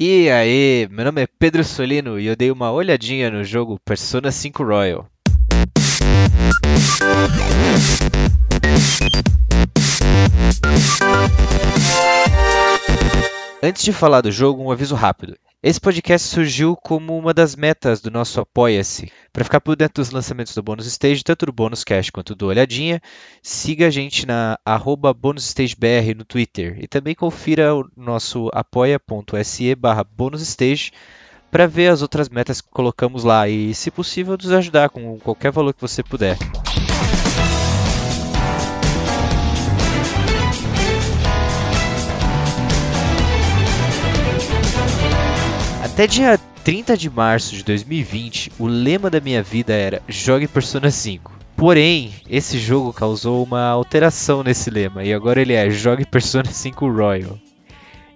E aí, meu nome é Pedro Solino e eu dei uma olhadinha no jogo Persona 5 Royal. Antes de falar do jogo, um aviso rápido. Esse podcast surgiu como uma das metas do nosso Apoia-se. Para ficar por dentro dos lançamentos do Bônus Stage, tanto do Bônus Cash quanto do Olhadinha, siga a gente na BônusStageBR no Twitter e também confira o nosso apoia.se barra bonusstage para ver as outras metas que colocamos lá e, se possível, nos ajudar com qualquer valor que você puder. Até dia 30 de março de 2020, o lema da minha vida era Jogue Persona 5. Porém, esse jogo causou uma alteração nesse lema e agora ele é Jogue Persona 5 Royal.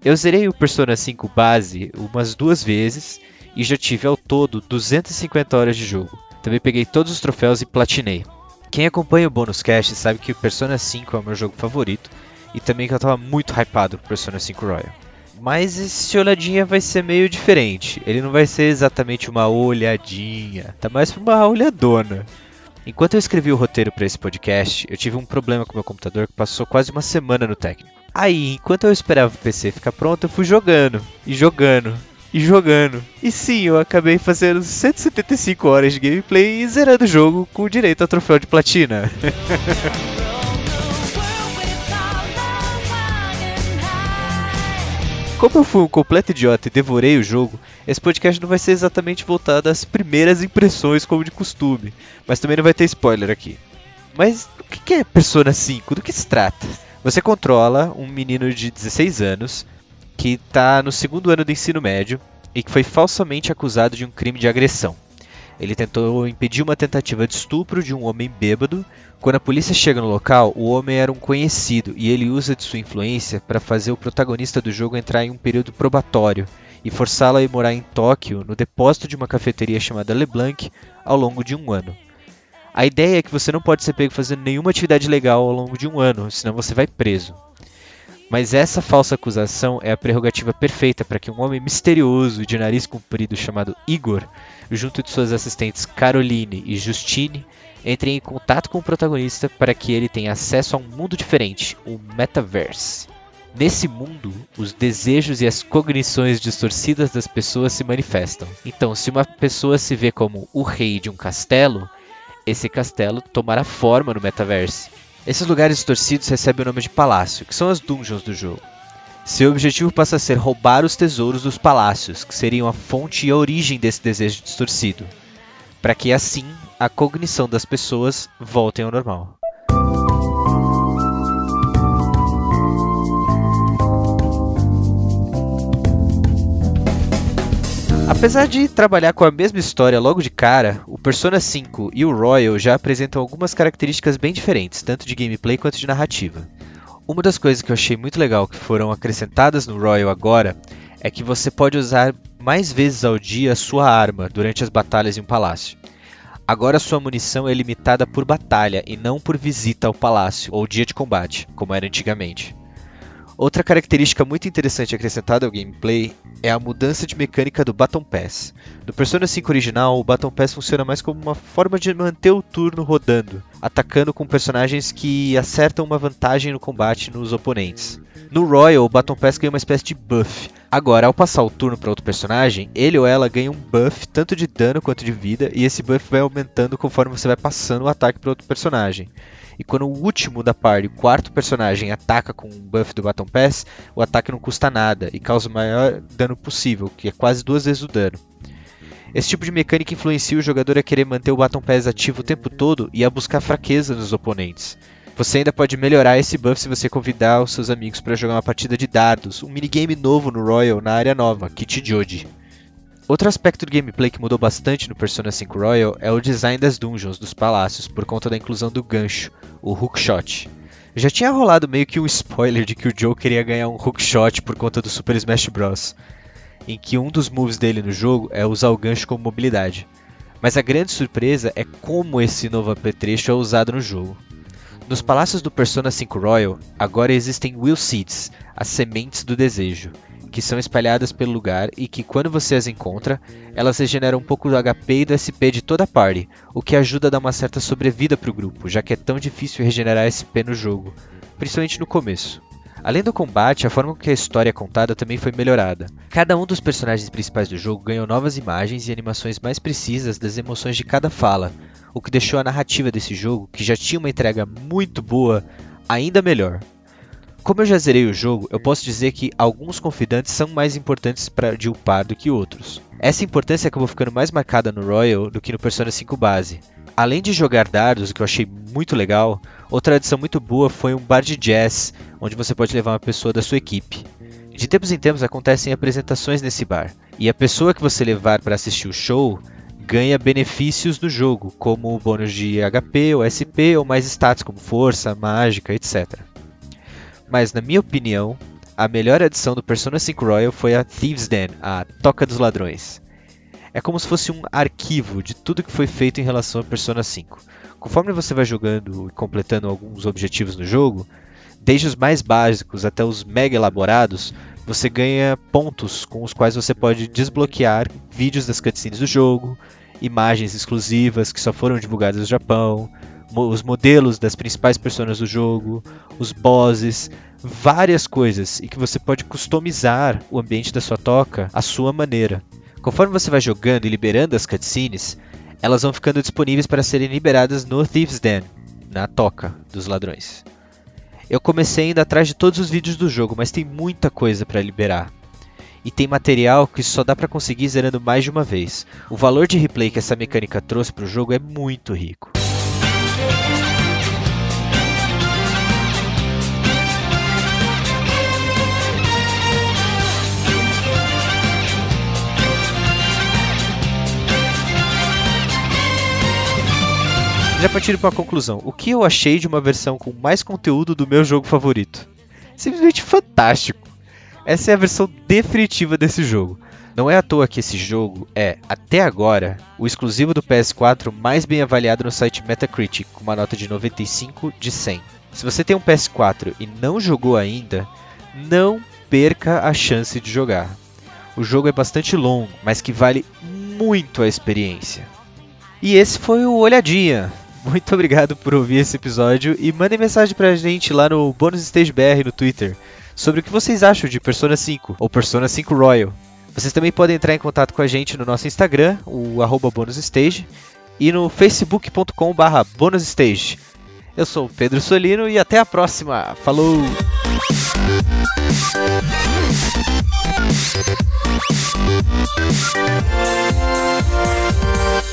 Eu zerei o Persona 5 base umas duas vezes e já tive ao todo 250 horas de jogo. Também peguei todos os troféus e platinei. Quem acompanha o Bônus Cast sabe que o Persona 5 é o meu jogo favorito e também que eu estava muito hypado pro Persona 5 Royal. Mas esse olhadinha vai ser meio diferente. Ele não vai ser exatamente uma olhadinha, tá mais pra uma olhadona. Enquanto eu escrevi o roteiro para esse podcast, eu tive um problema com meu computador que passou quase uma semana no técnico. Aí, enquanto eu esperava o PC ficar pronto, eu fui jogando, e jogando, e jogando. E sim, eu acabei fazendo 175 horas de gameplay e zerando o jogo com direito ao troféu de platina. Como eu fui um completo idiota e devorei o jogo, esse podcast não vai ser exatamente voltado às primeiras impressões como de costume, mas também não vai ter spoiler aqui. Mas o que é Persona 5? Do que se trata? Você controla um menino de 16 anos que está no segundo ano do ensino médio e que foi falsamente acusado de um crime de agressão. Ele tentou impedir uma tentativa de estupro de um homem bêbado. Quando a polícia chega no local, o homem era um conhecido e ele usa de sua influência para fazer o protagonista do jogo entrar em um período probatório e forçá-lo a ir morar em Tóquio, no depósito de uma cafeteria chamada LeBlanc, ao longo de um ano. A ideia é que você não pode ser pego fazendo nenhuma atividade legal ao longo de um ano, senão você vai preso. Mas essa falsa acusação é a prerrogativa perfeita para que um homem misterioso de nariz comprido chamado Igor, junto de suas assistentes Caroline e Justine, entrem em contato com o protagonista para que ele tenha acesso a um mundo diferente, o Metaverse. Nesse mundo, os desejos e as cognições distorcidas das pessoas se manifestam. Então, se uma pessoa se vê como o rei de um castelo, esse castelo tomará forma no Metaverse. Esses lugares distorcidos recebem o nome de palácio, que são as dungeons do jogo. Seu objetivo passa a ser roubar os tesouros dos palácios, que seriam a fonte e a origem desse desejo distorcido, para que assim a cognição das pessoas voltem ao normal. Apesar de trabalhar com a mesma história logo de cara, o Persona 5 e o Royal já apresentam algumas características bem diferentes, tanto de gameplay quanto de narrativa. Uma das coisas que eu achei muito legal que foram acrescentadas no Royal agora é que você pode usar mais vezes ao dia a sua arma durante as batalhas em um palácio. Agora sua munição é limitada por batalha e não por visita ao palácio ou dia de combate, como era antigamente. Outra característica muito interessante acrescentada ao gameplay é a mudança de mecânica do Baton Pass. No Persona 5 original, o Baton Pass funciona mais como uma forma de manter o turno rodando, atacando com personagens que acertam uma vantagem no combate nos oponentes. No Royal, o Baton Pass ganha uma espécie de buff. Agora, ao passar o turno para outro personagem, ele ou ela ganha um buff tanto de dano quanto de vida, e esse buff vai aumentando conforme você vai passando o ataque para outro personagem. E quando o último da party, o quarto personagem, ataca com um buff do Baton Pass, o ataque não custa nada e causa o maior dano possível, que é quase duas vezes o dano. Esse tipo de mecânica influencia o jogador a querer manter o Baton Pass ativo o tempo todo e a buscar fraqueza nos oponentes. Você ainda pode melhorar esse buff se você convidar os seus amigos para jogar uma partida de dardos, um minigame novo no Royal na área nova, Kit Joji. Outro aspecto do gameplay que mudou bastante no Persona 5 Royal é o design das dungeons dos palácios, por conta da inclusão do gancho, o hookshot. Já tinha rolado meio que um spoiler de que o Joe queria ganhar um hookshot por conta do Super Smash Bros., em que um dos moves dele no jogo é usar o gancho como mobilidade. Mas a grande surpresa é como esse novo apetrecho é usado no jogo. Nos palácios do Persona 5 Royal, agora existem Will Seeds, as sementes do desejo, que são espalhadas pelo lugar e que, quando você as encontra, elas regeneram um pouco do HP e do SP de toda a party, o que ajuda a dar uma certa sobrevida para o grupo, já que é tão difícil regenerar SP no jogo, principalmente no começo. Além do combate, a forma com que a história é contada também foi melhorada. Cada um dos personagens principais do jogo ganhou novas imagens e animações mais precisas das emoções de cada fala, o que deixou a narrativa desse jogo, que já tinha uma entrega muito boa, ainda melhor. Como eu já zerei o jogo, eu posso dizer que alguns confidantes são mais importantes para de upar do que outros. Essa importância acabou ficando mais marcada no Royal do que no Persona 5 base. Além de jogar dardos, o que eu achei muito legal, outra adição muito boa foi um bar de jazz, onde você pode levar uma pessoa da sua equipe. De tempos em tempos acontecem apresentações nesse bar, e a pessoa que você levar para assistir o show ganha benefícios do jogo, como o bônus de HP ou SP ou mais status como força, mágica, etc. Mas na minha opinião, a melhor adição do Persona 5 Royal foi a Thieves Den, a Toca dos Ladrões. É como se fosse um arquivo de tudo que foi feito em relação a Persona 5. Conforme você vai jogando e completando alguns objetivos no jogo, desde os mais básicos até os mega elaborados, você ganha pontos com os quais você pode desbloquear vídeos das cutscenes do jogo, imagens exclusivas que só foram divulgadas no Japão, os modelos das principais personas do jogo, os bosses, várias coisas e que você pode customizar o ambiente da sua toca à sua maneira. Conforme você vai jogando e liberando as cutscenes, elas vão ficando disponíveis para serem liberadas no Thieves Den, na toca dos ladrões. Eu comecei indo atrás de todos os vídeos do jogo, mas tem muita coisa para liberar. E tem material que só dá para conseguir zerando mais de uma vez. O valor de replay que essa mecânica trouxe para o jogo é muito rico. Já partindo para a conclusão, o que eu achei de uma versão com mais conteúdo do meu jogo favorito? Simplesmente fantástico. Essa é a versão definitiva desse jogo. Não é à toa que esse jogo é, até agora, o exclusivo do PS4 mais bem avaliado no site Metacritic, com uma nota de 95 de 100. Se você tem um PS4 e não jogou ainda, não perca a chance de jogar. O jogo é bastante longo, mas que vale muito a experiência. E esse foi o Olhadinha. Muito obrigado por ouvir esse episódio e mandem mensagem pra gente lá no Bônus Stage BR no Twitter sobre o que vocês acham de Persona 5 ou Persona 5 Royal. Vocês também podem entrar em contato com a gente no nosso Instagram, o arroba bonusstage, e no facebook.com barra bonusstage. Eu sou o Pedro Solino e até a próxima. Falou! Thank you.